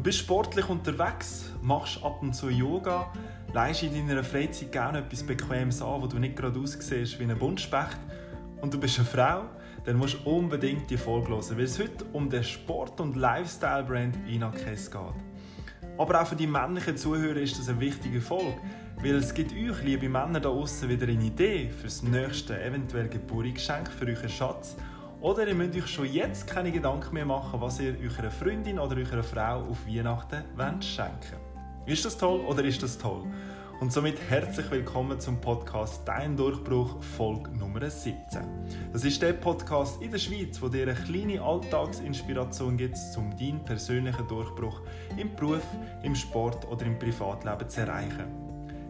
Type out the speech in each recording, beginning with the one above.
Du bist sportlich unterwegs, machst ab und zu Yoga, leist in deiner Freizeit gerne etwas Bequemes an, wo du nicht gerade aussiehst wie ein Buntspecht und du bist eine Frau, dann musst du unbedingt die Folge hören, weil es heute um den Sport- und Lifestyle-Brand Inakes geht. Aber auch für die männlichen Zuhörer ist das eine wichtige Folge, weil es gibt euch, liebe Männer da außen wieder eine Idee für das nächste eventuell Geburtsgeschenk für euren Schatz oder ihr müsst euch schon jetzt keine Gedanken mehr machen, was ihr eurer Freundin oder eurer Frau auf Weihnachten wollt schenken Ist das toll oder ist das toll? Und somit herzlich willkommen zum Podcast Dein Durchbruch Folge Nummer 17. Das ist der Podcast in der Schweiz, wo dir eine kleine Alltagsinspiration gibt, um deinen persönlichen Durchbruch im Beruf, im Sport oder im Privatleben zu erreichen.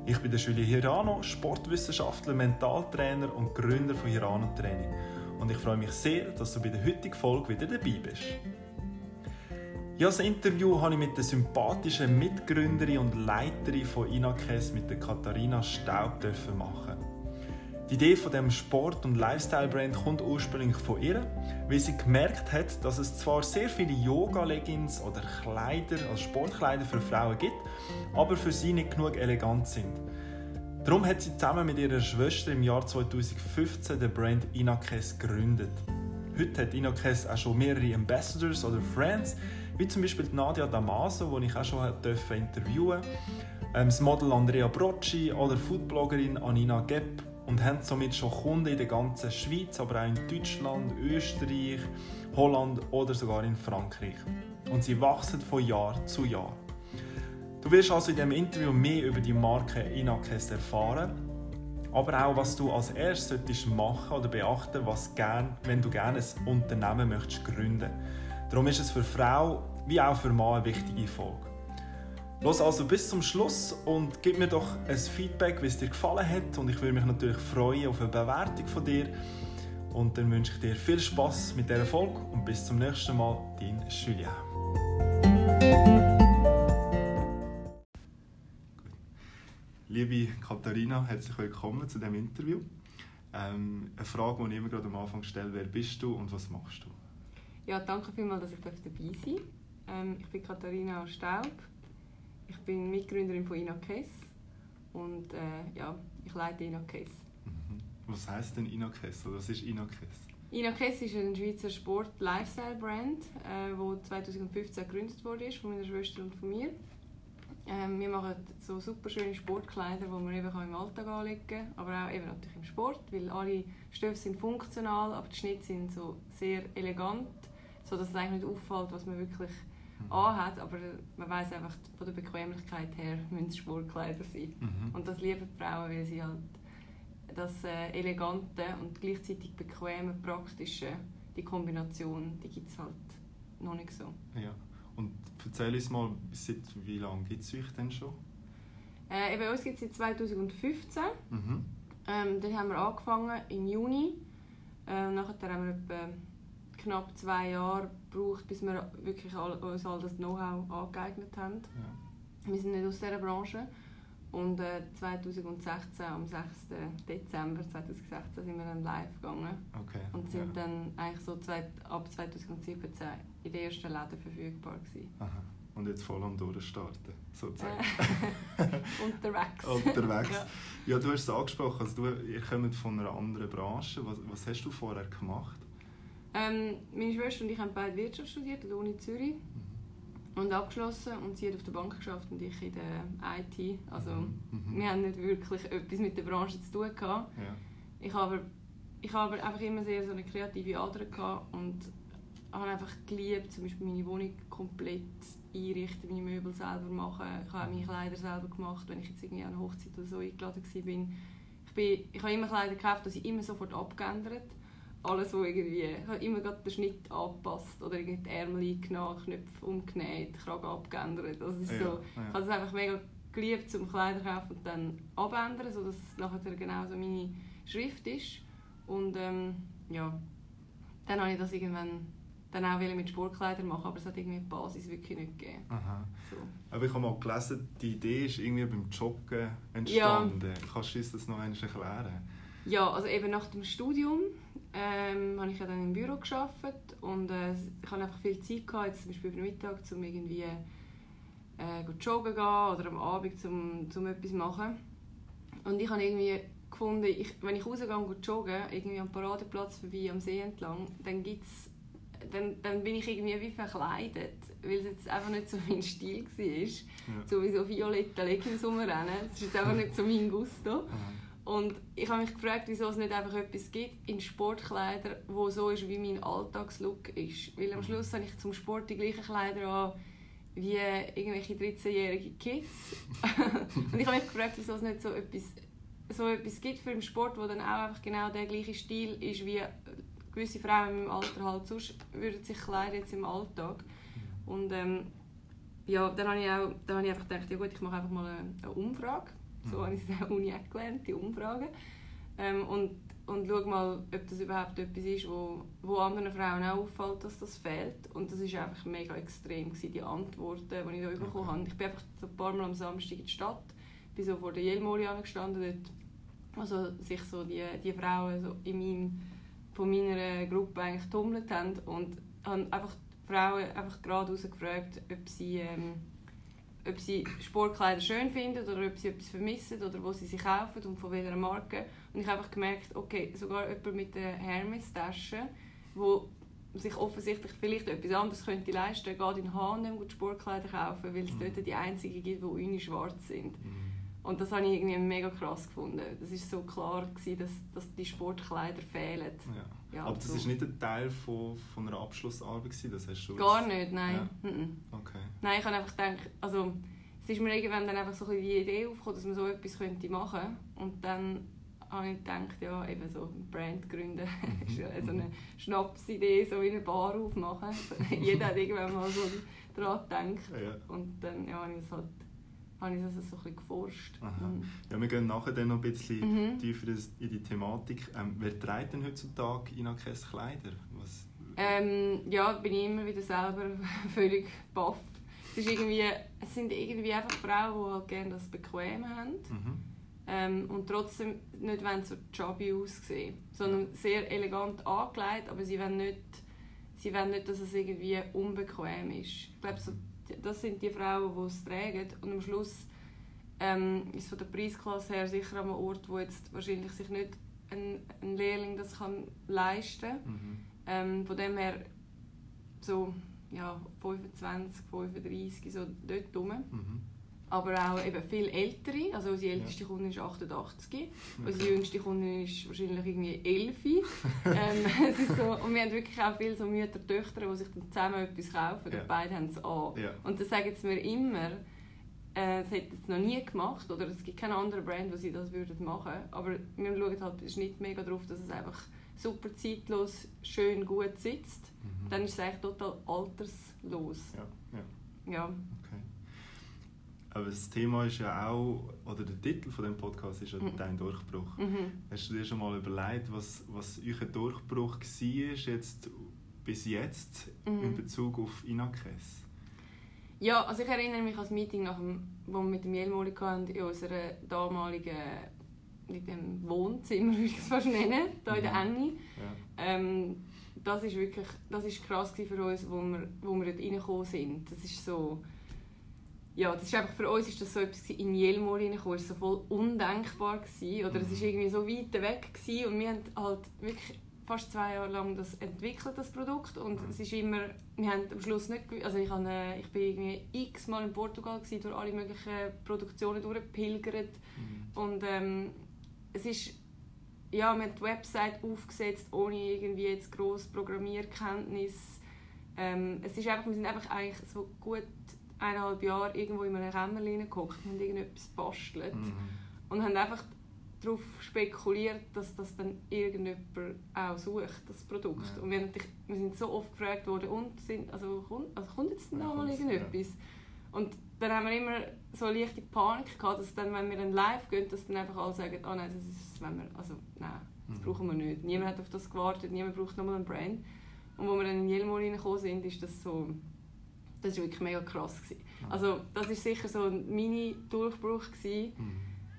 Ich bin der Julie Hirano, Sportwissenschaftler, Mentaltrainer und Gründer von Hirano Training und ich freue mich sehr, dass du bei der heutigen Folge wieder dabei bist. Ja, das Interview habe ich mit der sympathischen Mitgründerin und Leiterin von Inakes, mit der Katharina Staub, machen. Die Idee von dem Sport- und Lifestyle-Brand kommt ursprünglich von ihr, weil sie gemerkt hat, dass es zwar sehr viele Yoga-Leggings oder Kleider als Sportkleider für Frauen gibt, aber für sie nicht genug elegant sind. Darum hat sie zusammen mit ihrer Schwester im Jahr 2015 den Brand Inakes gegründet. Heute hat Inakes auch schon mehrere Ambassadors oder Friends, wie zum Beispiel Nadia Damaso, die ich auch schon interviewen ähm, das Model Andrea Brocci oder Foodbloggerin Anina Gepp und haben somit schon Kunden in der ganzen Schweiz, aber auch in Deutschland, Österreich, Holland oder sogar in Frankreich. Und sie wachsen von Jahr zu Jahr. Du wirst also in diesem Interview mehr über die Marke Inakes erfahren, aber auch, was du als erstes machen oder beachten was gern, wenn du gerne ein Unternehmen möchtest gründen Darum ist es für Frau wie auch für Mann eine wichtige Folge. Los also bis zum Schluss und gib mir doch ein Feedback, wie es dir gefallen hat. Und ich würde mich natürlich freuen auf eine Bewertung von dir. Und dann wünsche ich dir viel Spaß mit dieser Folge und bis zum nächsten Mal, dein Julien. Liebe Katharina, herzlich willkommen zu diesem Interview. Ähm, eine Frage, die ich immer gerade am Anfang stelle, wer bist du und was machst du? Ja, danke vielmals, dass ich dabei sein darf. Ähm, ich bin Katharina Staub. Ich bin Mitgründerin von Inakes und äh, ja, ich leite Inakes. Mhm. Was heißt denn Inakes oder was ist Inakes? Inakes ist ein Schweizer Sport-Lifestyle-Brand, äh, 2015 gegründet wurde von meiner Schwester und von mir. Ähm, wir machen so super schöne Sportkleider, die man eben im Alltag anlegen kann, aber auch eben natürlich im Sport, weil alle Stoffe sind funktional, aber die Schnitte sind so sehr elegant, so dass es eigentlich nicht auffällt, was man wirklich mhm. anhat, aber man weiß einfach von der Bequemlichkeit her müssen es Sportkleider sein. Mhm. Und das lieben die Frauen, weil sie halt das äh, elegante und gleichzeitig bequeme, praktische, die Kombination, die gibt es halt noch nicht so. Ja. Und erzähl uns mal, seit wie lange gibt es euch denn schon? Äh, bei uns gibt es seit 2015. Mhm. Ähm, dann haben wir angefangen im Juni. Äh, nachher haben wir etwa knapp zwei Jahre gebraucht, bis wir wirklich all, uns all das Know-how angeeignet haben. Ja. Wir sind nicht aus dieser Branche. Und äh, 2016, am 6. Dezember 2016, sind wir dann live gegangen. Okay. Und sind ja. dann eigentlich so zwei, ab 2017 in den ersten Läden verfügbar gewesen. Aha. Und jetzt voll am Durchstarten, sozusagen. Äh, unterwegs. unterwegs. ja. ja. du hast es angesprochen, also du, ihr kommt von einer anderen Branche. Was, was hast du vorher gemacht? Ähm, meine Schwester und ich haben beide Wirtschaft studiert an der Uni Zürich. Mhm und abgeschlossen und sie hat auf der Bank geschafft und ich in der IT. Also mhm. mhm. wir haben nicht wirklich etwas mit der Branche zu tun gehabt. Ja. Ich habe ich habe einfach immer sehr so eine kreative Ader gehabt und habe einfach geliebt, zum Beispiel meine Wohnung komplett einrichten, meine Möbel selber machen. Ich habe meine Kleider selber gemacht, wenn ich jetzt irgendwie an einer Hochzeit oder so eingeladen war. Ich, bin, ich habe immer Kleider gekauft, die ich immer sofort abgeändert alles, wo irgendwie, ich habe immer den Schnitt angepasst oder irgendwie die Ärmel eingenommen, Knöpfe umgenäht, Kragen abgeändert. Also ist ja, so, ja. Ich habe es einfach mega geliebt, zum Kleider kaufen und dann abändern, sodass es nachher genau so meine Schrift ist. Und ähm, ja, dann habe ich das irgendwann dann auch mit Sportkleidern machen, aber es hat irgendwie die Basis wirklich nicht gegeben. Aha. So. Aber ich habe mal gelesen, die Idee ist irgendwie beim Joggen entstanden. Ja. Kannst du uns das noch einmal erklären? Ja, also eben nach dem Studium ähm, habe ich ja dann im Büro geschafft und äh, ich hatte einfach viel Zeit gehabt, jetzt zum Beispiel über Mittag, um irgendwie äh, joggen gehen oder am Abend zum, zum etwas machen. Und ich habe irgendwie gefunden, ich, wenn ich rausgehe und joggen, irgendwie am Paradeplatz vorbei, am See entlang, dann gibt's dann, dann bin ich irgendwie wie verkleidet, weil es jetzt einfach nicht so mein Stil war. Ja. So wie so violette Leggings rumrennen. Das ist jetzt einfach nicht so mein Gusto. Und ich habe mich gefragt, wieso es nicht einfach etwas gibt in Sportkleidern, wo so ist, wie mein Alltagslook ist. Weil am mhm. Schluss habe ich zum Sport die gleichen Kleider an wie irgendwelche 13-jährige Kids. und ich habe mich gefragt, wieso es nicht so etwas, so etwas gibt für den Sport, wo dann auch einfach genau der gleiche Stil ist wie gewisse Frauen in meinem Alter halt sonst würden sich kleiden jetzt im Alltag. Und ähm, ja, dann habe ich, auch, dann habe ich einfach gedacht, ja gut, ich mache einfach mal eine, eine Umfrage. So mhm. habe ich es an der Uni auch gelernt, die Umfragen. Ähm, und, und schaue mal, ob das überhaupt etwas ist, wo, wo anderen Frauen auch auffällt, dass das fehlt. Und das war einfach mega extrem, gewesen, die Antworten, die ich da bekommen okay. habe. Ich bin einfach so ein paar Mal am Samstag in die Stadt, bin so vor der Jelmoli gestanden, dort, also sich so die, die Frauen so in meinem von meiner Gruppe eigentlich getummelt haben und habe einfach die Frauen einfach geradeaus gefragt, ob sie, ähm, ob sie Sportkleider schön finden oder ob sie etwas vermissen oder wo sie sie kaufen und von welcher Marke. Und ich habe einfach gemerkt, okay, sogar jemand mit der Hermes-Tasche, wo sich offensichtlich vielleicht etwas anderes könnte leisten könnte, geht in H&M Sportkleider kaufen, weil es mhm. dort die einzigen gibt, die uni schwarz sind. Mhm. Und das habe ich irgendwie mega krass gefunden. Das war so klar, gewesen, dass, dass die Sportkleider fehlen. Ja. Ja, Aber das war so. nicht ein Teil von, von einer Abschlussarbeit? Gewesen? Das hast du Gar nicht, nein. Ja. Okay. Nein, ich habe einfach gedacht, also es ist mir irgendwann dann einfach so ein die Idee aufgekommen, dass man so etwas könnte machen könnte. Und dann habe ich gedacht, ja, eben so ein Brand gründen, ist so eine Schnapsidee, so wie eine Bar aufmachen. Jeder hat irgendwann mal so daran gedacht. Ja. Und dann ja, habe ich es halt habe ich das so ein bisschen geforscht. Mhm. Ja, wir gehen nachher dann noch ein bisschen mhm. tiefer in die Thematik. Ähm, wer trägt denn heutzutage Inakes Kleider? Was? Ähm, ja, bin ich immer wieder selber völlig baff. Es, ist irgendwie, es sind irgendwie einfach Frauen, die halt gerne das bequem haben. Mhm. Ähm, und trotzdem nicht wollen so chubby aussehen, sondern sehr elegant angelegt, aber sie wollen nicht, sie wollen nicht, dass es irgendwie unbequem ist. Ich glaube, so das sind die Frauen, die es tragen. Und am Schluss ähm, ist von der Preisklasse her sicher an einem Ort, wo jetzt wahrscheinlich sich nicht ein, ein Lehrling das kann leisten kann. Mhm. Ähm, von dem her so ja, 25, 35, so dort rum. Mhm aber auch eben viel ältere. Also unsere älteste ja. Kundin ist 88, okay. unsere jüngste Kundin ist wahrscheinlich irgendwie 11. ähm, es ist so, und wir haben wirklich auch viele so Mütter, Töchter, die sich dann zusammen etwas kaufen ja. und beide haben es an. Ja. Und das sagen sie mir immer, äh, das hätten sie noch nie gemacht oder es gibt keinen anderen Brand, wo sie das würden machen Aber wir schauen halt nicht mega darauf, dass es einfach super zeitlos, schön, gut sitzt. Mhm. Dann ist es eigentlich total alterslos. Ja. ja. Aber das Thema ist ja auch, oder der Titel von dem Podcast ist ja mhm. «Dein Durchbruch». Mhm. Hast du dir schon mal überlegt, was, was euer Durchbruch war jetzt, bis jetzt mhm. in Bezug auf Inakes? Ja, also ich erinnere mich an das Meeting, nach dem, das wir mit dem Jelmoli hatten, in unserer damaligen in dem Wohnzimmer, würde ich es fast nennen, hier in der mhm. Enge. Ja. Ähm, das war wirklich das ist krass für uns, wo wir, wo wir dort reingekommen sind. Das ist so ja, das ist einfach für uns ist das so etwas in Jelmo reingekommen, war so voll undenkbar gewesen, oder es war irgendwie so weit weg gewesen, und wir haben halt wirklich fast zwei Jahre lang das entwickelt, das Produkt, und es ist immer, wir haben am Schluss nicht, also ich, habe, ich bin irgendwie x Mal in Portugal gewesen, durch alle möglichen Produktionen durchgepilgert. Mhm. und ähm, es ist ja, wir haben die Website aufgesetzt, ohne irgendwie jetzt grosse Programmierkenntnis. Ähm, es ist einfach, wir sind einfach eigentlich so gut eineinhalb Jahre irgendwo in einem Kämmerlein geguckt und irgendetwas bastelt. Mhm. Und haben einfach darauf spekuliert, dass das dann irgendjemand auch sucht, das Produkt. Ja. Und wir, wir sind so oft gefragt worden, und sind, also, kommt, also kommt jetzt noch mal irgendetwas? Ja. Und dann haben wir immer so eine leichte Panik gehabt, dass dann, wenn wir dann live gehen, dass dann einfach alle sagen, oh nein, das ist, wenn wir, also nein, das mhm. brauchen wir nicht. Niemand hat auf das gewartet, niemand braucht nochmal einen Brand. Und als wir dann in Jelmo reingekommen sind, ist das so das war wirklich mega krass. Gewesen. Also das war sicher so ein Mini-Durchbruch. Mhm.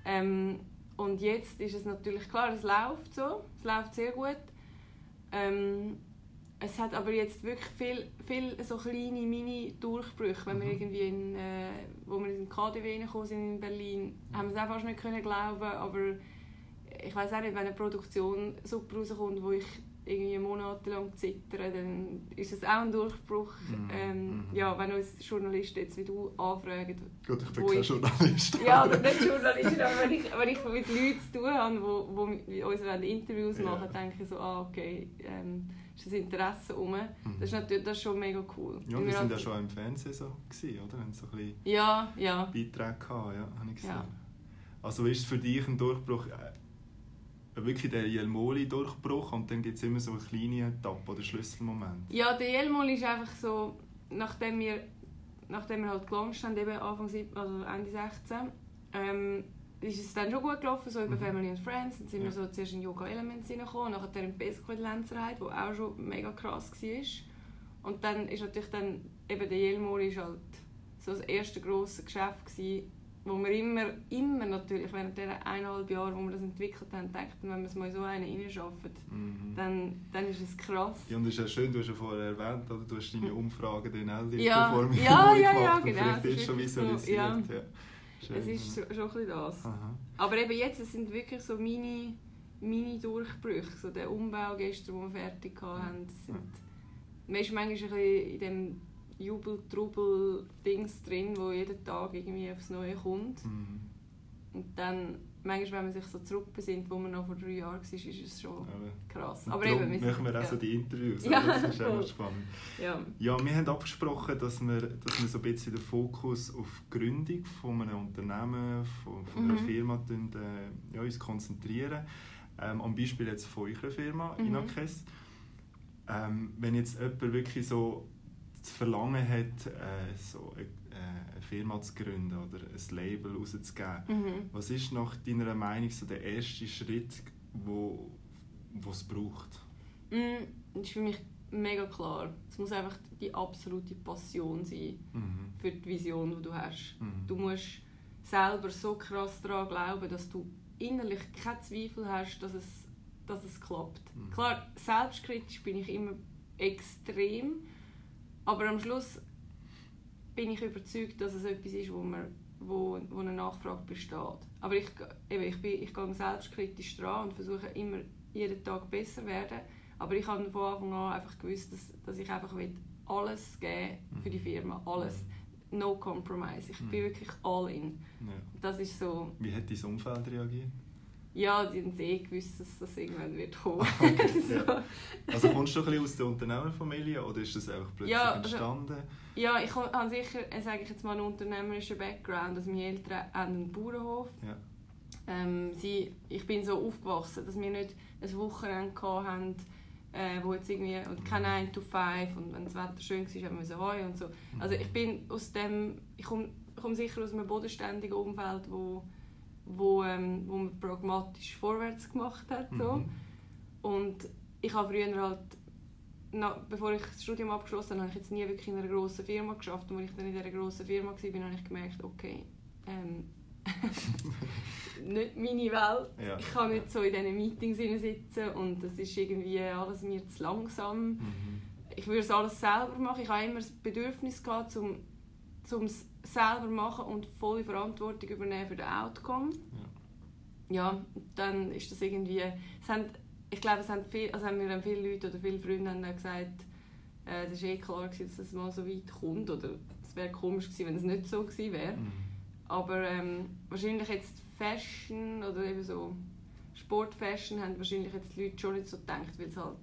Ähm, und jetzt ist es natürlich klar, es läuft so, es läuft sehr gut. Ähm, es hat aber jetzt wirklich viel, viel so kleine Mini-Durchbrüche. Wenn wir Mhm. irgendwie in, äh, wo wir in KDW reingekommen sind in Berlin, haben wir es auch fast nicht können glauben, aber ich weiß auch nicht, wenn eine Produktion super rauskommt, wo ich irgendwie monatelang zittere, dann ist es auch ein Durchbruch. Mhm. Ähm, Mhm. ja, wenn uns Journalisten jetzt wie du anfragen, Gut, ich bin kein ich- Journalist. ja, oder nicht Journalisten, aber wenn ich, wenn ich mit Leuten zu tun habe, die wo, wo mit uns Interviews machen denke ich so, ah, okay, ähm, ist das Interesse rum. Mhm. Das ist natürlich das ist schon mega cool. Ja, Weil wir sind ja schon im Fernsehen so, gewesen, oder? Haben so ein bisschen Ja, ja. Beiträge gehabt, ja, habe ich gesehen. Ja. Also ist es für dich ein Durchbruch, äh, wirklich der Jelmoli-Durchbruch und dann gibt es immer so eine kleine Etappe oder Schlüsselmoment? Ja, der Jelmol ist einfach so, nachdem wir, nachdem wir halt gelauncht haben, eben Anfang, also Ende 16, ähm, ist es dann schon gut gelaufen, so über Mhm. Family and Friends. Dann sind Ja. wir so zuerst in Yoga Elements reingekommen, nachher in Pesco in Lenzerheide, wo auch schon mega krass war. Und dann ist natürlich dann, eben der Jelmol ist halt so das erste grosse Geschäft gewesen, wo wir immer, immer natürlich während dieser eineinhalb Jahre, wo wir das entwickelt haben, dachten, wenn wir es mal in so einen reinschaffen, Mhm. dann, dann ist es krass. Ja, und das ist ja schön, du hast ja vorher erwähnt, oder? du hast deine Umfragen dann auch die Ja, vor mir ja, ja, gemacht ja, und genau, vielleicht es ist schon wirklich so, visualisiert. ja. ja. Schön, Es ist ja. schon ein bisschen das. Aha. Aber eben jetzt, es sind wirklich so mini, mini Durchbrüche. So der Umbau gestern, den wir fertig hatten, sind, man ist manchmal ein bisschen in dem Jubel-Trubel-Dings drin, wo jeden Tag irgendwie aufs Neue kommt. Mhm. Und dann, manchmal, wenn man sich so zurückbesinnt, wo man noch vor drei Jahren war, ist es schon krass. Aber eben, wir machen wir auch ja. so die Interviews, Ja, das ist noch spannend. ja. Ja, wir haben abgesprochen, dass wir, dass wir so ein bisschen den Fokus auf die Gründung von einem Unternehmen, von, von einer Mhm. Firma tun, äh, ja, uns konzentrieren. Ähm, am Beispiel jetzt von eurer Firma, Mhm. Inakes. Ähm, wenn jetzt jemand wirklich so das Verlangen hat, äh, so eine, äh, eine Firma zu gründen oder ein Label rauszugeben, Mhm. was ist nach deiner Meinung so der erste Schritt, wo es braucht? Mm, Das ist für mich mega klar. Es muss einfach die absolute Passion sein Mhm. für die Vision, die du hast. Mhm. Du musst selber so krass daran glauben, dass du innerlich keinen Zweifel hast, dass es, dass es klappt. Mhm. Klar, selbstkritisch bin ich immer extrem, aber am Schluss bin ich überzeugt, dass es etwas ist, wo, man, wo, wo eine Nachfrage besteht. Aber ich, eben, ich, bin, ich gehe selbstkritisch dran und versuche immer jeden Tag besser zu werden. Aber ich habe von Anfang an einfach gewusst, dass, dass ich einfach will alles geben für die Firma. Alles. No compromise. Ich bin Mhm. wirklich all in. Ja. Das ist so... Wie hat dein Umfeld reagiert? Ja, die haben eh gewusst, dass das irgendwann wird kommen. Okay, so. ja. Also kommst du ein bisschen aus der Unternehmerfamilie oder ist das einfach plötzlich Ja, also- entstanden? Ja, ich habe sicher, äh, sage ich jetzt mal, einen unternehmerischen Background. Also meine Eltern haben einen Bauernhof. Ja. Ähm, sie, ich bin so aufgewachsen, dass wir nicht ein Wochenende hatten, äh, wo jetzt irgendwie, und kein 9 to 5 und wenn das Wetter schön war, haben wir so heu und so. Also ich bin aus dem, ich komme komm sicher aus einem bodenständigen Umfeld, wo, wo, ähm, wo man pragmatisch vorwärts gemacht hat. So. Mhm. Und ich habe früher halt, na, bevor ich das Studium abgeschlossen habe, habe ich jetzt nie wirklich in einer grossen Firma geschafft. Und als ich dann in dieser grossen Firma war, habe ich gemerkt, okay, ähm, nicht meine Welt. Ja. Ich kann nicht so in diesen Meetings sitzen und das ist irgendwie alles mir zu langsam. Mhm. Ich würde es alles selber machen. Ich habe immer das Bedürfnis gehabt, um um es selber machen und volle Verantwortung übernehmen für den Outcome. Ja, und dann ist das irgendwie... Haben, ich glaube, es haben, viel, also haben mir dann viele Leute oder viele Freunde haben dann gesagt, äh, es war eh klar, gewesen, dass es mal so weit kommt. Oder es wäre komisch gewesen, wenn es nicht so gewesen wäre. Mhm. Aber ähm, wahrscheinlich jetzt Fashion oder eben so Sportfashion haben wahrscheinlich jetzt die Leute schon nicht so gedacht, weil es halt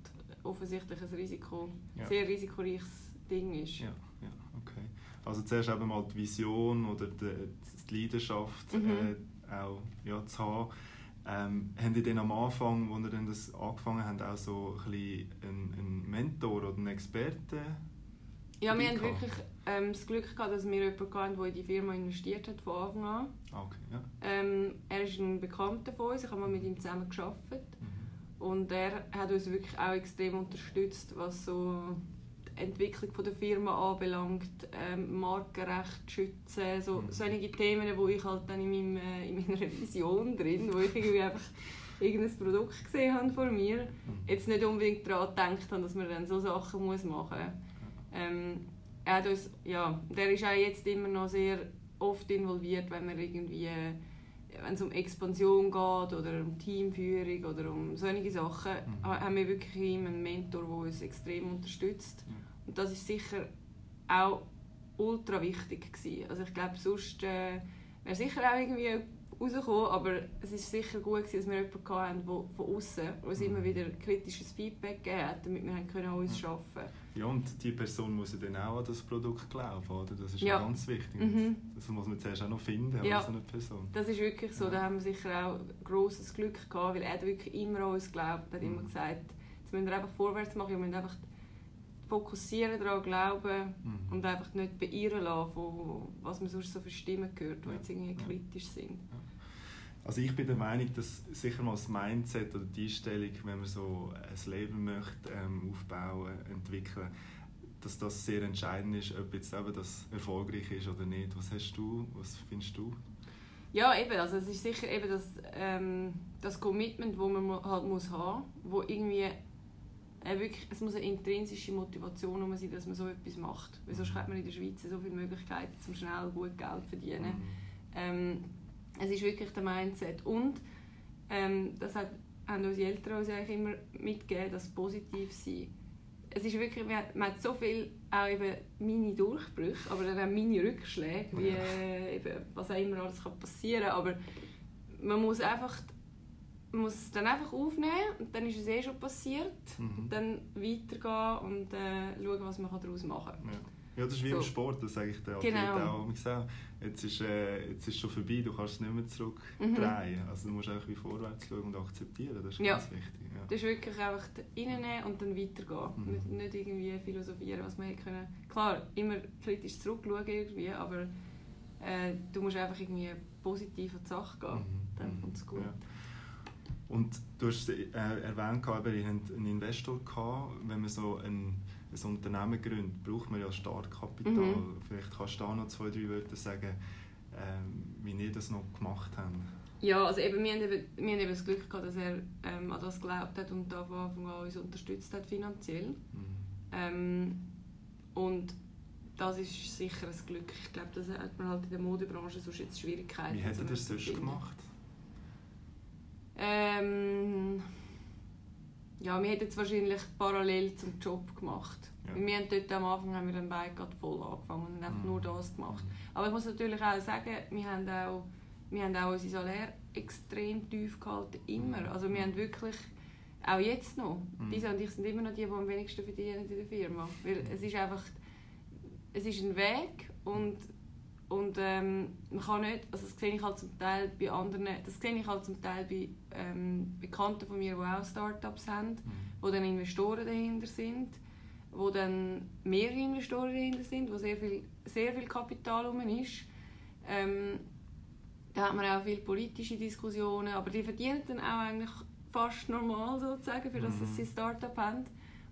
offensichtlich ein Risiko, Ja. sehr risikoreiches Ding ist. Ja, ja, okay. Also zuerst eben mal die Vision oder die, die Leidenschaft Mhm. äh, auch ja, zu haben. Ähm, haben die dann am Anfang, als ihr dann das angefangen habt, auch so ein einen, einen Mentor oder einen Experten? Ja, wir gehabt? wirklich ähm, das Glück gehabt, dass wir jemanden hatten, der in die Firma investiert hat von Anfang an. Ah, okay, ja. Ähm, er ist ein Bekannter von uns, ich habe mal mit ihm zusammen gearbeitet. Mhm. Und er hat uns wirklich auch extrem unterstützt, was so Entwicklung von der Firma anbelangt, ähm, Markenrecht schützen, so Mhm. solche Themen, wo ich halt dann in, meinem, äh, in meiner Vision drin, wo ich irgendwie einfach irgendein Produkt gesehen habe vor mir, mhm. jetzt nicht unbedingt daran gedacht habe, dass man dann so Sachen muss machen muss. Ähm, er uns, ja, der ist auch jetzt immer noch sehr oft involviert, wenn man irgendwie wenn es um Expansion geht oder um Teamführung oder um solche Sachen, mhm. haben wir wirklich einen Mentor, der uns extrem unterstützt. Mhm. Und das ist sicher auch ultra wichtig gewesen. Also ich glaube, sonst äh, wäre sicher auch irgendwie rausgekommen, aber es ist sicher gut gewesen, dass wir jemanden hatten, der von außen uns immer wieder kritisches Feedback gegeben hat, damit wir können an uns arbeiten können. Ja, und die Person muss ja dann auch an das Produkt glauben, oder? Das ist ja. ganz wichtig. Mhm. Das muss man zuerst auch noch finden, ja. so eine Person. Das ist wirklich so, ja. da haben wir sicher auch großes Glück gehabt, weil er wirklich immer an uns geglaubt hat, mhm. immer gesagt, jetzt müssen wir einfach vorwärts machen, wir müssen einfach fokussieren, daran glauben mhm. und einfach nicht beirren lassen, von was man sonst so für Stimmen hört, die jetzt irgendwie kritisch sind. Also ich bin der Meinung, dass sicher mal das Mindset oder die Einstellung, wenn man so ein Leben möchte ähm, aufbauen, entwickeln, dass das sehr entscheidend ist, ob jetzt eben das erfolgreich ist oder nicht. Was hast du, was findest du? Ja, eben, also es ist sicher eben das, ähm, das Commitment, das man halt muss haben, wo irgendwie äh, wirklich, es muss eine intrinsische Motivation sein, dass man so etwas macht. Weil sonst hat man in der Schweiz so viele Möglichkeiten, um schnell gut Geld zu verdienen. Mhm. Ähm, es ist wirklich der Mindset. Und ähm, das hat, haben unsere Eltern uns eigentlich immer mitgegeben, das positiv sein. Es ist wirklich, man hat, man hat so viel, auch eben meine Durchbrüche, aber dann auch meine Rückschläge, wie äh, eben, was auch immer alles kann passieren kann. Aber man muss einfach man muss dann einfach aufnehmen und dann ist es eh schon passiert. Mhm. Dann weitergehen und äh, schauen, was man daraus machen kann. Ja. Ja, das ist wie so. im Sport, das sage ich den genau. auch. Jetzt ist, äh, jetzt ist schon vorbei, du kannst es nicht mehr zurückdrehen. Mhm. Also du musst einfach wie vorwärts schauen und akzeptieren, das ist ja. ganz wichtig. Ja. Das ist wirklich einfach reinnehmen und dann weitergehen. Mhm. Nicht, nicht irgendwie philosophieren, was man hätte können. Klar, immer kritisch zurückschauen irgendwie, aber äh, du musst einfach irgendwie positiv an die Sache gehen. Mhm. Dann mhm. kommt es gut. Ja. Und du hast äh, erwähnt, ihr habt einen Investor gehabt, wenn man so ein ein Unternehmen gründet, braucht man ja Startkapital. Mhm. Vielleicht kannst du da noch zwei, drei Wörter sagen, ähm, wie ihr das noch gemacht habt. Ja, also eben, wir, haben eben, wir haben eben das Glück gehabt, dass er ähm, an das geglaubt hat und da von Anfang an uns unterstützt hat finanziell. Mhm. Ähm, und das ist sicher ein Glück. Ich glaube, das hat man halt in der Modebranche sonst jetzt Schwierigkeiten. Wie hätte er das sonst gemacht? Ähm, ja, wir hätten es wahrscheinlich parallel zum Job gemacht. Ja. Wir haben dort am Anfang haben wir dann beide voll angefangen und einfach mhm. nur das gemacht. Mhm. Aber ich muss natürlich auch sagen, wir haben auch, wir haben auch unser Salär extrem tief gehalten, immer. Also wir haben wirklich, auch jetzt noch, mhm. Lisa und ich sind immer noch die, die am wenigsten verdienen in der Firma. Weil es ist einfach, es ist ein Weg und und ähm, man kann nicht, also das sehe ich halt zum Teil bei anderen, das sehe ich halt zum Teil bei ähm, Bekannten von mir, die auch Startups haben, mhm. wo dann Investoren dahinter sind, wo dann mehrere Investoren dahinter sind, wo sehr viel, sehr viel Kapital rum ist. Ähm, da hat man auch viele politische Diskussionen, aber die verdienen dann auch eigentlich fast normal sozusagen, für das, mhm. dass sie ein Startup haben.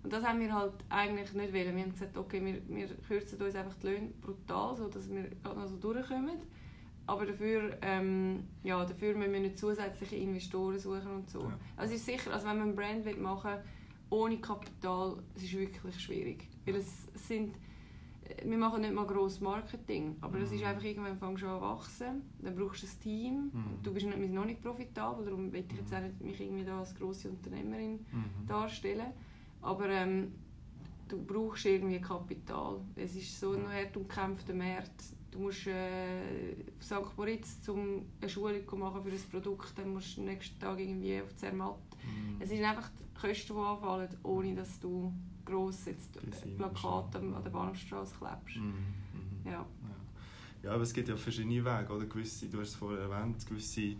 Und das haben wir halt eigentlich nicht wollen. Wir haben gesagt, okay, wir, wir kürzen uns einfach die Löhne brutal, sodass wir noch so durchkommen. Aber dafür, ähm, ja, dafür müssen wir nicht zusätzliche Investoren suchen und so. Ja. Also es ist sicher, also wenn man ein Brand machen will, ohne Kapital, es ist wirklich schwierig. Weil es sind, wir machen nicht mal grosses Marketing, aber es ist mhm. einfach irgendwann fängst du an wachsen, dann brauchst du ein Team, mhm. du bist nicht, noch nicht profitabel, darum will ich jetzt auch nicht mich irgendwie da als grosse Unternehmerin mhm. darstellen. Aber ähm, du brauchst irgendwie Kapital. Es ist so ein hart umkämpfter Markt. Du musst äh, auf St. Moritz zum eine Schulung machen für ein Produkt, dann musst du am nächsten Tag irgendwie auf Zermatt. Mhm. Es sind einfach die Kosten, die anfallen, ohne dass du gross jetzt Plakate an der Bahnhofstraße klebst. Mhm. Mhm. Ja. ja. Ja, aber es gibt ja verschiedene Wege. Oder? Gewisse, du hast es vorher erwähnt, gewisse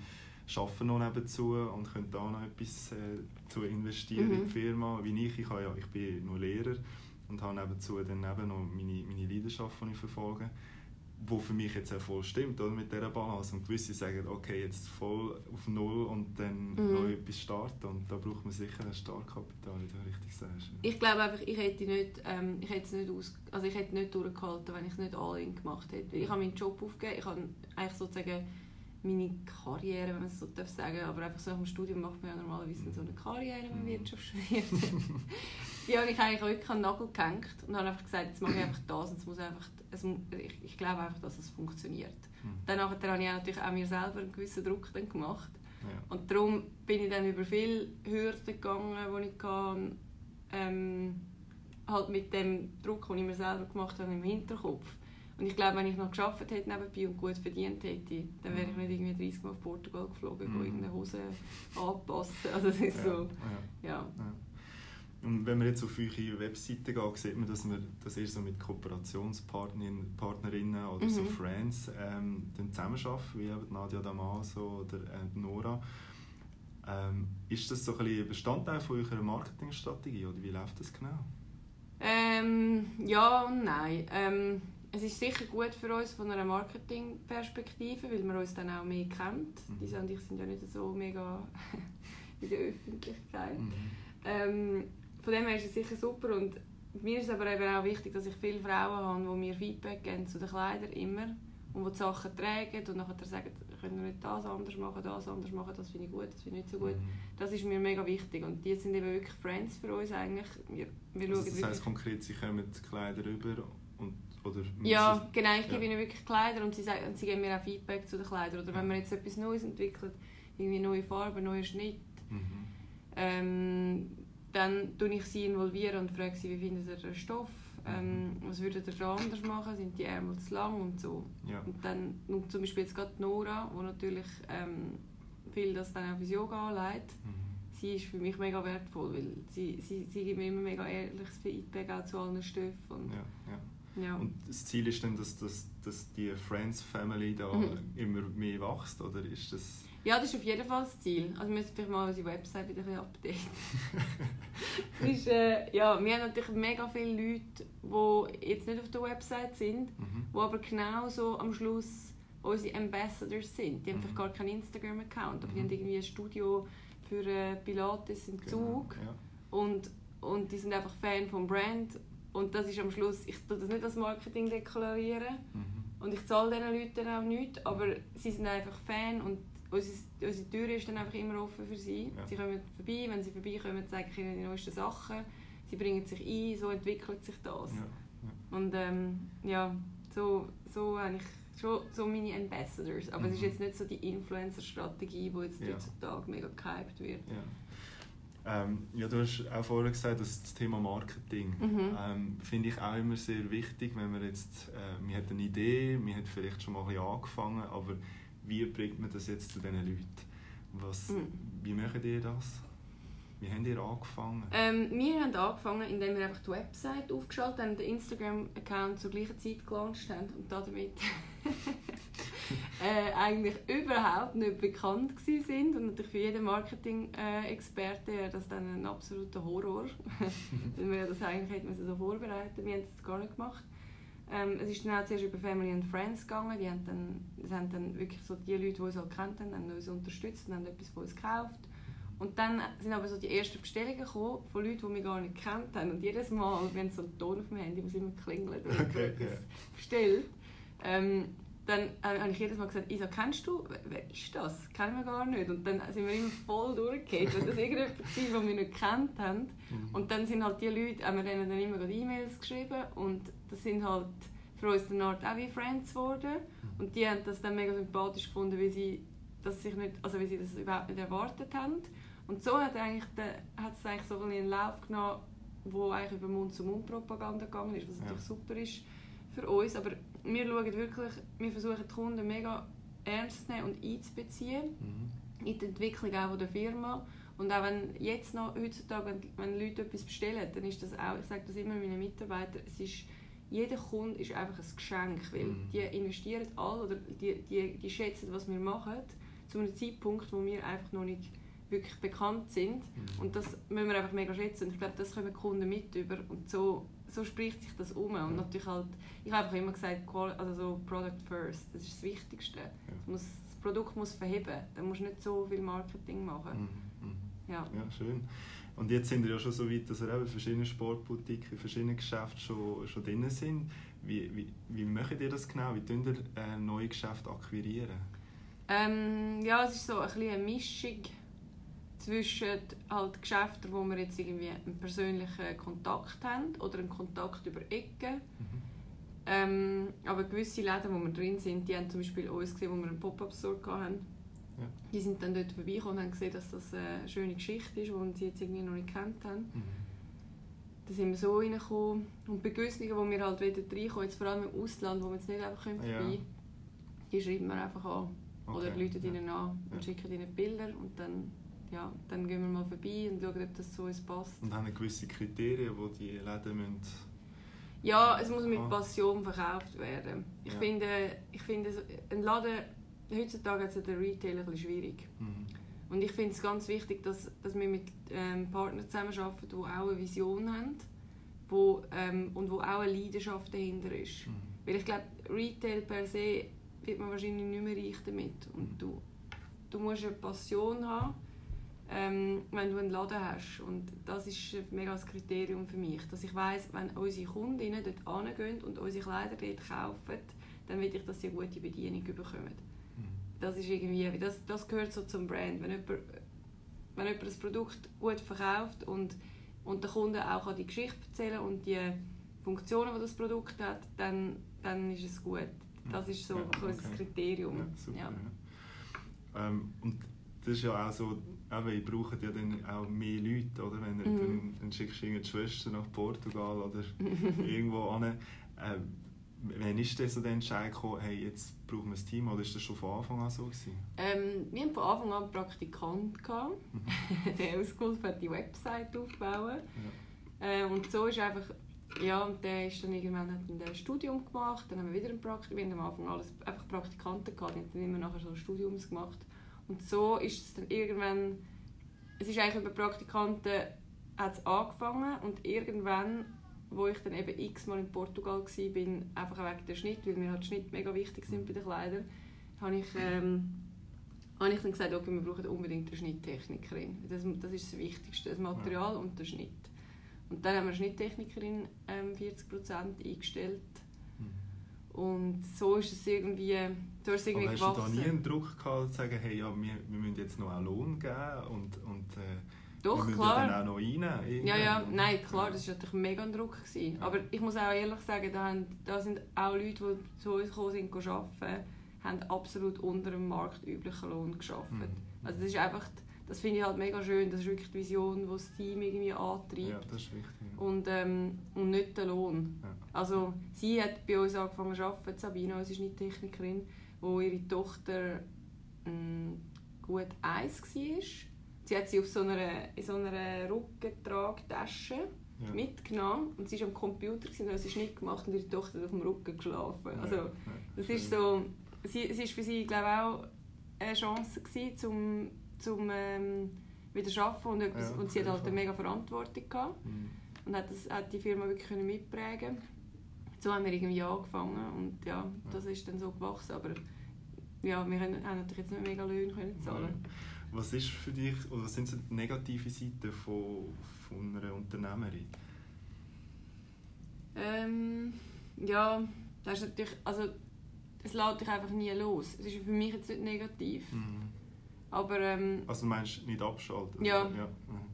arbeiten noch nebenzu und können da noch etwas äh, zu investieren mhm. in die Firma. Wie ich, ich, ja, ich bin nur Lehrer und habe nebenzu dann eben noch meine, meine Leidenschaft, die ich verfolge wo für mich jetzt auch voll stimmt, oder, mit dieser Balance. Und gewisse sagen, okay, jetzt voll auf Null und dann mhm. neu etwas starten. Und da braucht man sicher ein Startkapital, wie du richtig sagst. Ich glaube einfach, ich hätte nicht, ähm, ich hätte nicht aus, also ich hätte nicht durchgehalten, wenn ich es nicht all in gemacht hätte. Ich habe meinen Job aufgegeben, ich habe eigentlich sozusagen meine Karriere, wenn man es so darf sagen aber einfach so dem Studium macht man ja normalerweise so eine Karriere, wenn man Mhm. Wirtschaft studiert. die habe ich eigentlich wirklich an den Nagel gehängt und habe einfach gesagt, jetzt mache ich einfach das und es muss einfach, es, ich, ich glaube einfach, dass es funktioniert. Mhm. Dann nachher habe ich auch natürlich auch mir selber einen gewissen Druck dann gemacht. Ja. Und darum bin ich dann über viele Hürden gegangen, die ich hatte, ähm, halt mit dem Druck, den ich mir selber gemacht habe, im Hinterkopf. Und ich glaube, wenn ich noch geschafft hätte nebenbei und gut verdient hätte, dann wäre ich nicht irgendwie 30 Mal auf Portugal geflogen, Mhm. mhm. irgendeine Hose anpassen. Also es ist Ja. so, Ja. ja. Und wenn man jetzt auf eure Webseite geht, sieht man, dass, man, dass ihr so mit Kooperationspartnerinnen Partnerinnen oder so Mhm. Friends ähm, dann zusammenarbeitet, wie eben Nadia Damaso oder äh, Nora. Ähm, ist das so ein bisschen Bestandteil von eurer Marketingstrategie oder wie läuft das genau? Ähm, ja und nein. Ähm, es ist sicher gut für uns von einer Marketingperspektive, weil man uns dann auch mehr kennt. Mhm. Die und ich sind ja nicht so mega in der Öffentlichkeit. Mhm. Ähm, von dem her ist es sicher super und mir ist aber eben auch wichtig, dass ich viele Frauen habe, die mir Feedback geben zu den Kleidern immer und die die Sachen tragen und nachher sagen, können wir nicht das anders machen, das anders machen, das finde ich gut, das finde ich nicht so gut. Mhm. Das ist mir mega wichtig und die sind eben wirklich Friends für uns eigentlich. Wir, wir Also das heisst wirklich konkret, sie kommen die Kleider rüber und, oder Ja, genau. Ich Ja. gebe ihnen wirklich Kleider und sie, sagen, und sie geben mir auch Feedback zu den Kleidern. Oder wenn man jetzt etwas Neues entwickelt, irgendwie neue Farben, neue Schnitt, Mhm. ähm, dann tue ich sie involvieren und frage sie, wie finden sie den Stoff, ähm, was würdet ihr da anders machen, sind die Ärmel zu lang und so. Ja. Und dann und zum Beispiel jetzt gerade Nora, die natürlich ähm, viel das dann auch fürs Yoga anlegt, Mhm. sie ist für mich mega wertvoll, weil sie, sie, sie gibt mir immer mega ehrliches Feedback auch zu allen Stoffen. Ja, ja. Ja. Und das Ziel ist dann, dass, dass, dass die Friends Family da Mhm. immer mehr wächst, oder ist das... Ja, das ist auf jeden Fall das Ziel. Also wir müssen vielleicht mal unsere Website wieder ein bisschen updaten. Ist, äh, ja, wir haben natürlich mega viele Leute, die jetzt nicht auf der Website sind, Mhm. die aber genauso am Schluss unsere Ambassadors sind. Die haben Mhm. vielleicht gar keinen Instagram-Account, aber die Mhm. haben irgendwie ein Studio für äh, Pilates im Genau, Zug Ja. und, und die sind einfach Fan vom Brand. Und das ist am Schluss, ich tue das nicht als Marketing deklarieren, Mhm. und ich zahle diesen Leuten auch nichts, aber sie sind einfach Fan und unsere, unsere Tür ist dann einfach immer offen für sie. Ja. Sie kommen vorbei, wenn sie vorbeikommen, zeige ich ihnen die neuesten Sachen. Sie bringen sich ein, so entwickelt sich das. Ja. Und ähm, ja, so, so habe ich schon so meine Ambassadors. Aber es ist Mhm. jetzt nicht so die Influencer-Strategie, die jetzt Ja. heutzutage mega gehypt wird. Ja. Ähm, ja, du hast auch vorher gesagt, dass das Thema Marketing Mhm. ähm, finde ich auch immer sehr wichtig, wenn man jetzt, äh, man hat eine Idee, man hat vielleicht schon mal ein bisschen angefangen, aber wie bringt man das jetzt zu diesen Leuten? Was, Mhm. Wie macht ihr das? Wie habt ihr angefangen? Ähm, wir haben angefangen, indem wir einfach die Website aufgeschaltet haben, den Instagram-Account zur gleichen Zeit gelauncht haben und damit äh, eigentlich überhaupt nicht bekannt sind und natürlich für jeden Marketing-Experte wäre das dann ein absoluter Horror, weil wir das eigentlich hätten so vorbereiten. Wir haben das gar nicht gemacht. Ähm, es ist dann auch zuerst über Family and Friends gegangen. Die haben dann, das haben dann wirklich so die Leute, die uns halt kennt haben, haben uns unterstützt und haben etwas von uns gekauft. Und dann sind aber so die ersten Bestellungen gekommen von Leuten, die wir gar nicht gekannt haben. Und jedes Mal, wir haben so einen Ton auf dem Handy, muss immer klingeln, wenn Okay, etwas ja. bestellt. Ähm, dann äh, habe ich jedes Mal gesagt, Isa, kennst du? Wer- Wer ist das? Kennen wir gar nicht. Und dann sind wir immer voll durchgefallen, weil das irgendjemand war, den wir nicht gekannt haben. Mhm. Und dann sind halt die Leute, haben wir denen dann immer E-Mails geschrieben und das sind halt für uns eine Art auch wie Friends geworden. Und die haben das dann mega sympathisch gefunden, weil sie das, sich nicht, also weil sie das überhaupt nicht erwartet haben. Und so hat, eigentlich der, hat es eigentlich so einen Lauf genommen, wo eigentlich über Mund-zu-Mund-Propaganda gegangen ist, was Ja. natürlich super ist für uns. Aber wir schauen wirklich, wir versuchen die Kunden mega ernst zu nehmen und einzubeziehen Mhm. in die Entwicklung auch der Firma. Und auch wenn jetzt noch heutzutage, wenn, wenn Leute etwas bestellen, dann ist das auch, ich sage das immer meinen Mitarbeitern, es ist, jeder Kunde ist einfach ein Geschenk, weil Mhm. die investieren alle oder die, die, die schätzen, was wir machen, zu einem Zeitpunkt, wo wir einfach noch nicht wirklich bekannt sind. Mhm. Und das müssen wir einfach mega schätzen. Und ich glaube, das kommen Kunden mit über. Und so, so spricht sich das um. Und natürlich halt, ich habe einfach immer gesagt, also so Product first, das ist das Wichtigste. Es muss, das Produkt muss verheben. Da musst du nicht so viel Marketing machen. Mhm. Mhm. Ja. Ja, schön. Und jetzt sind wir ja schon so weit, dass ihr eben in verschiedenen Sportboutiquen, in verschiedenen Geschäften schon, schon drin sind. Wie, wie, wie macht ihr das genau? Wie tun ihr äh, neue Geschäfte akquirieren? Ähm, ja, es ist so ein bisschen eine Mischung zwischen halt Geschäften, wo wir jetzt irgendwie einen persönlichen Kontakt haben oder einen Kontakt über Ecken. Mhm. Ähm, aber gewisse Läden, wo wir drin sind, die haben zum Beispiel uns gesehen, wo wir einen Pop-Up-Store hatten. Ja. Die sind dann dort vorbeigekommen und haben gesehen, dass das eine schöne Geschichte ist, die sie jetzt irgendwie noch nicht kennt haben. Mhm. Da sind wir so reingekommen. Und bei gewissen, wo wir halt wieder reinkommen, jetzt vor allem im Ausland, wo wir jetzt nicht einfach können Ja. vorbei die schreiben wir einfach an. Oder Okay. rufen ihnen an und Ja. schicken ihnen Bilder und dann, ja, dann gehen wir mal vorbei und schauen, ob das so uns passt. Und haben gewisse Kriterien, die die Läden müssen. Ja, es muss mit Ah. Passion verkauft werden. Ich Ja. finde, ich finde ein Laden, heutzutage es den Retail ein bisschen schwierig. Mhm. Und ich finde es ganz wichtig, dass, dass wir mit ähm, Partnern zusammenarbeiten, die auch eine Vision haben wo, ähm, und wo auch eine Leidenschaft dahinter ist. Mhm. Weil ich glaube, Retail per se wird man wahrscheinlich nicht mehr reich damit. Und Mhm. du, du musst eine Passion haben, ähm, wenn du einen Laden hast. Und das ist mega das Kriterium für mich. Dass ich weiss, wenn unsere Kundinnen dort hingehen und unsere Kleider dort kaufen, dann will ich, dass sie eine gute Bedienung bekommen. Mhm. Das ist irgendwie, das, das gehört so zum Brand. Wenn jemand, wenn jemand das Produkt gut verkauft und, und der Kunde auch die Geschichte erzählen und die Funktionen, die das Produkt hat, dann, dann ist es gut. Das ist so Ja, okay. Kriterium. Ja, super. Ja. Ähm, und das ist ja auch so, eben, ihr braucht ja dann auch mehr Leute, oder? Wenn ihr, Mhm. dann, schickst du irgendeine Schwester nach Portugal oder irgendwo hin. Ähm, wann ist denn so der Entscheid gekommen, hey, jetzt brauchen wir ein Team, oder ist das schon von Anfang an so gewesen? Ähm, wir hatten von Anfang an einen Praktikant, gehabt, der uns geholfen hat, die Website aufzubauen. Äh, und so ist einfach, ja, und der ist dann irgendwann hat dann ein Studium gemacht, dann haben wir wieder ein Praktikum, wir haben am Anfang alles einfach Praktikanten gehabt, die haben dann immer nachher so Studiums gemacht. Und so ist es dann irgendwann, es ist eigentlich über Praktikanten hat es angefangen und irgendwann, wo ich dann eben x-mal in Portugal war, bin, einfach wegen der Schnitt, weil mir halt Schnitt mega wichtig sind bei den Kleidern, habe ich, ähm, habe ich dann gesagt, okay, wir brauchen unbedingt eine Schnitttechnikerin. Das, das ist das Wichtigste, das Material und der Schnitt. Und dann haben wir eine Schnitttechnikerin ähm, 40% eingestellt. Mhm. Und so ist es irgendwie, ist es irgendwie Aber hast du da gewachsen. nie einen Druck gehabt, zu sagen, hey, ja, wir, wir müssen jetzt noch einen Lohn geben und, und äh, Doch, wir müssen klar. ja dann auch noch rein? Ja, ja, nein, klar, das war natürlich mega ein Druck. Gewesen. Ja. Aber ich muss auch ehrlich sagen, da, haben, da sind auch Leute, die zu uns gekommen sind, arbeiten, haben absolut unter dem marktüblichen Lohn gearbeitet. Mhm. Also das ist einfach, das finde ich halt mega schön, das ist wirklich die Vision, die das Team irgendwie antreibt. Ja, das ist wichtig. ja. Und, ähm, und nicht der Lohn. Ja. Also sie hat bei uns angefangen zu arbeiten, Sabine, unsere Schnitttechnikerin, wo ihre Tochter ähm, gut eins war. Sie hat sie auf so einer, in so einer Rückentragtasche Ja. mitgenommen und sie war am Computer und hat sie Schnitt gemacht und ihre Tochter hat auf dem Rücken geschlafen. Ja, Also ja, das ist so, sie, es ist für sie glaube auch eine Chance gewesen, zum, zum ähm, wieder zu arbeiten und, etwas, Ja, und sie hat halt eine mega Verantwortung gehabt Mhm. und hat, das, hat die Firma wirklich können mitprägen So haben wir irgendwie angefangen und ja, das ist dann so gewachsen, aber ja, wir können, haben natürlich jetzt nicht mega Löhne können zahlen. Was ist für dich, oder was sind so die negative Seiten von, von einer Unternehmerin? Ähm, ja, das ist natürlich, also es lässt dich einfach nie los. Es ist für mich jetzt nicht negativ, Mhm. aber ähm, Also du meinst nicht abschalten? Ja. ja. Mhm.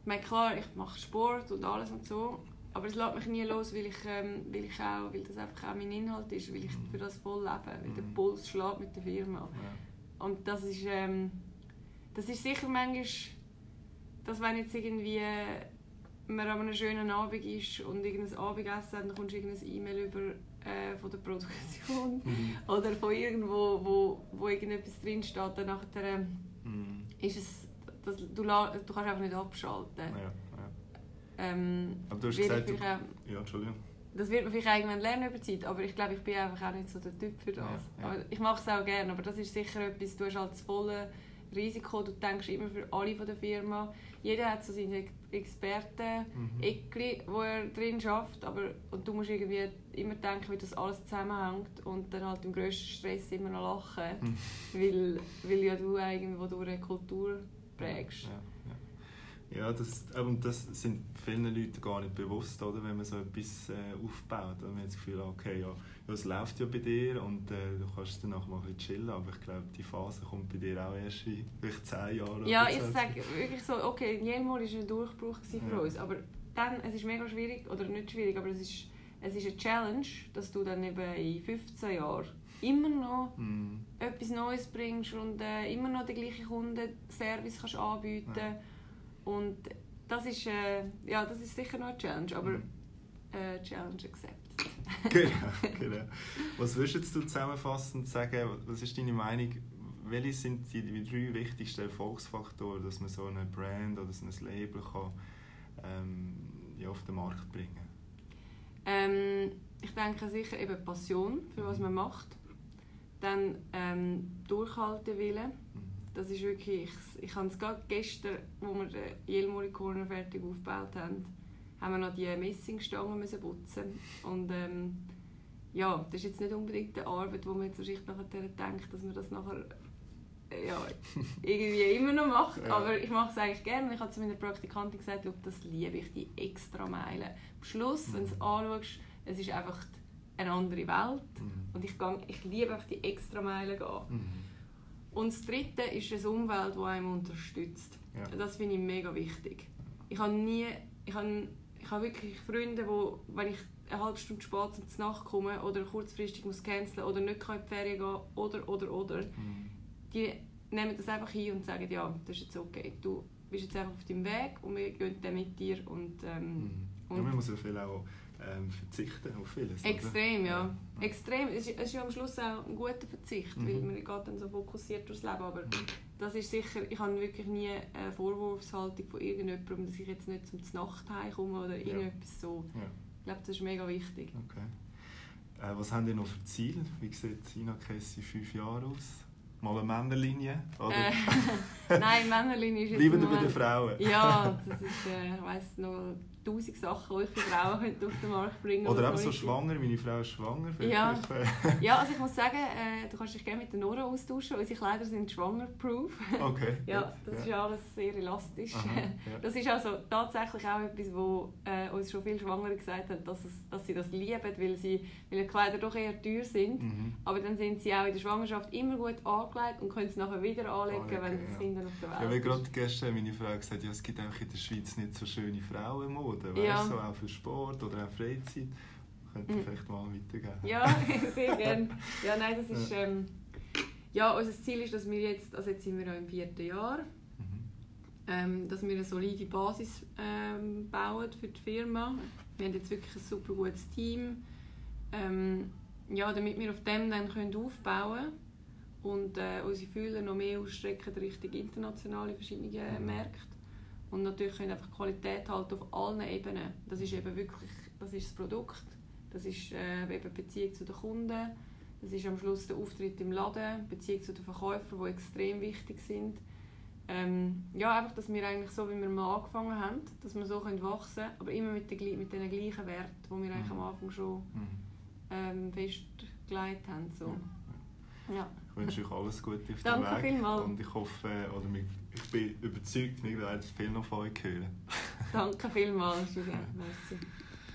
ich meine, klar, ich mache Sport und alles und so, aber es lässt mich nie los, weil ich, ähm, weil ich auch, weil das einfach auch mein Inhalt ist, weil ich Mhm. für das voll lebe, weil der Mhm. Puls schlägt mit der Firma. Ja. Und das ist, ähm, das ist sicher manchmal, dass wenn jetzt irgendwie man an einem schönen Abend ist und irgendein Abendessen hat, dann kommst du irgendein E-Mail über äh, von der Produktion Mhm. oder von irgendwo, wo, wo irgendetwas drin steht, dann nachher ähm, Mhm. ist es, das, du, du kannst einfach nicht abschalten. Ja. Ähm, Aber du hast gesagt, du, ja, Entschuldigung. das wird man vielleicht irgendwann lernen über Zeit, aber ich glaube, ich bin einfach auch nicht so der Typ für das. Ja, ja. Aber ich mache es auch gerne, aber das ist sicher etwas, du hast halt das volle Risiko, du denkst immer für alle von der Firma. Jeder hat so seine Experten, Mhm. Eckli, wo er drin schafft, aber und du musst irgendwie immer denken, wie das alles zusammenhängt und dann halt im grössten Stress immer noch lachen, Mhm. weil, weil ja du irgendwo durch eine Kultur prägst. Ja, ja. Das, und das sind vielen Leuten gar nicht bewusst, oder? wenn man so etwas äh, aufbaut. Dann hat man das Gefühl, okay, ja, ja, es läuft ja bei dir und äh, du kannst danach mal ein bisschen chillen. Aber ich glaube, die Phase kommt bei dir auch erst in vielleicht zehn Jahren. Ja, ich sage wirklich so, okay, Jelmol war ein Durchbruch für ja. uns. Aber dann, es ist mega schwierig, oder nicht schwierig, aber es ist, es ist eine Challenge, dass du dann eben in 15 Jahren immer noch mm. etwas Neues bringst und äh, immer noch den gleichen Kundenservice kannst anbieten ja. Und das ist, äh, ja, das ist sicher noch eine Challenge, aber mhm. äh, Challenge accepted. genau, genau. Was würdest du zusammenfassend sagen, was ist deine Meinung, welche sind die, die drei wichtigsten Erfolgsfaktoren, dass man so eine Brand oder so ein Label kann, ähm, ja, auf den Markt bringen ähm, Ich denke sicher eben Passion, für was mhm. man macht. Dann ähm, Durchhalten wollen das ist wirklich, ich, ich habe es gerade gestern, wo wir den Jelmori Corner fertig aufgebaut haben, haben wir noch die Messingstangen müssen putzen und ähm, ja, das ist jetzt nicht unbedingt eine Arbeit, wo man jetzt wahrscheinlich nachher denkt, dass man das nachher äh, ja, irgendwie immer noch macht, ja. aber ich mache es eigentlich gerne. Ich habe zu meiner Praktikantin gesagt, das liebe ich, die extra Meilen. Am Schluss, mhm. wenn du es anschaust, es ist einfach eine andere Welt mhm. und ich, gehe, ich liebe einfach die extra Meilen gehen. Mhm. Und das Dritte ist eine Umwelt, die einem unterstützt. Ja. Das finde ich mega wichtig. Ich habe nie, ich habe, ich habe wirklich Freunde, wo, wenn ich eine halbe Stunde spät zum Nacht komme oder kurzfristig muss canceln oder nicht in die Ferien gehen oder, oder, oder, mhm. die nehmen das einfach hin und sagen, ja, das ist jetzt okay. Du bist jetzt einfach auf deinem Weg und wir gehen dann mit dir. Und, ähm, mhm. und ja, man muss ja viel auch ähm, verzichten auf vieles. Extrem, ja. ja. Extrem. Es ist, es ist ja am Schluss auch ein guter Verzicht, mhm. weil man geht dann so fokussiert durchs Leben. Aber mhm. das ist sicher, ich habe wirklich nie eine Vorwurfshaltung von irgendjemandem, dass ich jetzt nicht zum Nacht heimkomme oder irgendetwas so. Ja. Ich glaube, das ist mega wichtig. Okay. Äh, was haben Sie noch für Ziele? Wie sieht Sina Kessi in fünf Jahren aus? Mal eine Männerlinie? Oder? Äh, nein, Männerlinie ist jetzt Bleiben bei den Frauen? Ja, das ist, äh, ich weiss noch, tausend Sachen, die ich für Frauen auf den Markt bringen Oder eben so schwanger, meine Frau ist schwanger. Ja. ja, also ich muss sagen, äh, du kannst dich gerne mit der Nora austauschen, unsere Kleider sind schwangerproof. Okay. ja, das ja. ist alles sehr elastisch. Aha, ja. Das ist also tatsächlich auch etwas, wo äh, uns schon viele Schwangere gesagt haben, dass, es, dass sie das lieben, weil, sie, weil die Kleider doch eher teuer sind. Mhm. Aber dann sind sie auch in der Schwangerschaft immer gut angelegt und können es nachher wieder anlegen, anlegen wenn das ja. Kind auf der Welt ja, wie gerade gestern meine Frau gesagt ja, es gibt einfach in der Schweiz nicht so schöne Frauen Mode, weißt ja. so auch für Sport oder auch Freizeit. Könnte mhm. vielleicht mal weitergeben. Ja, sehr gerne. Ja, nein, das ist... Ähm, ja, unser Ziel ist, dass wir jetzt, also jetzt sind wir auch im vierten Jahr, mhm. ähm, dass wir eine solide Basis ähm, bauen für die Firma. Wir haben jetzt wirklich ein super gutes Team, ähm, ja, damit wir auf dem dann können aufbauen können und äh, unsere Fühler noch mehr ausstrecken Richtung internationale verschiedene mhm. Märkte. Und natürlich können einfach Qualität halten auf allen Ebenen. Das ist eben wirklich das, ist das Produkt, das ist äh, eben Beziehung zu den Kunden, das ist am Schluss der Auftritt im Laden, Beziehung zu den Verkäufern, die extrem wichtig sind. Ähm, ja, einfach, dass wir eigentlich so, wie wir mal angefangen haben, dass wir so können wachsen können, aber immer mit, den, mit den gleichen Werten, die wir eigentlich am Anfang schon mhm. ähm, festgelegt haben. So. Ja. Ich wünsche euch alles Gute auf dem Weg. Vielmals. Und ich hoffe, oder ich bin überzeugt, wir werden viel noch von euch hören. Danke vielmals, Merci.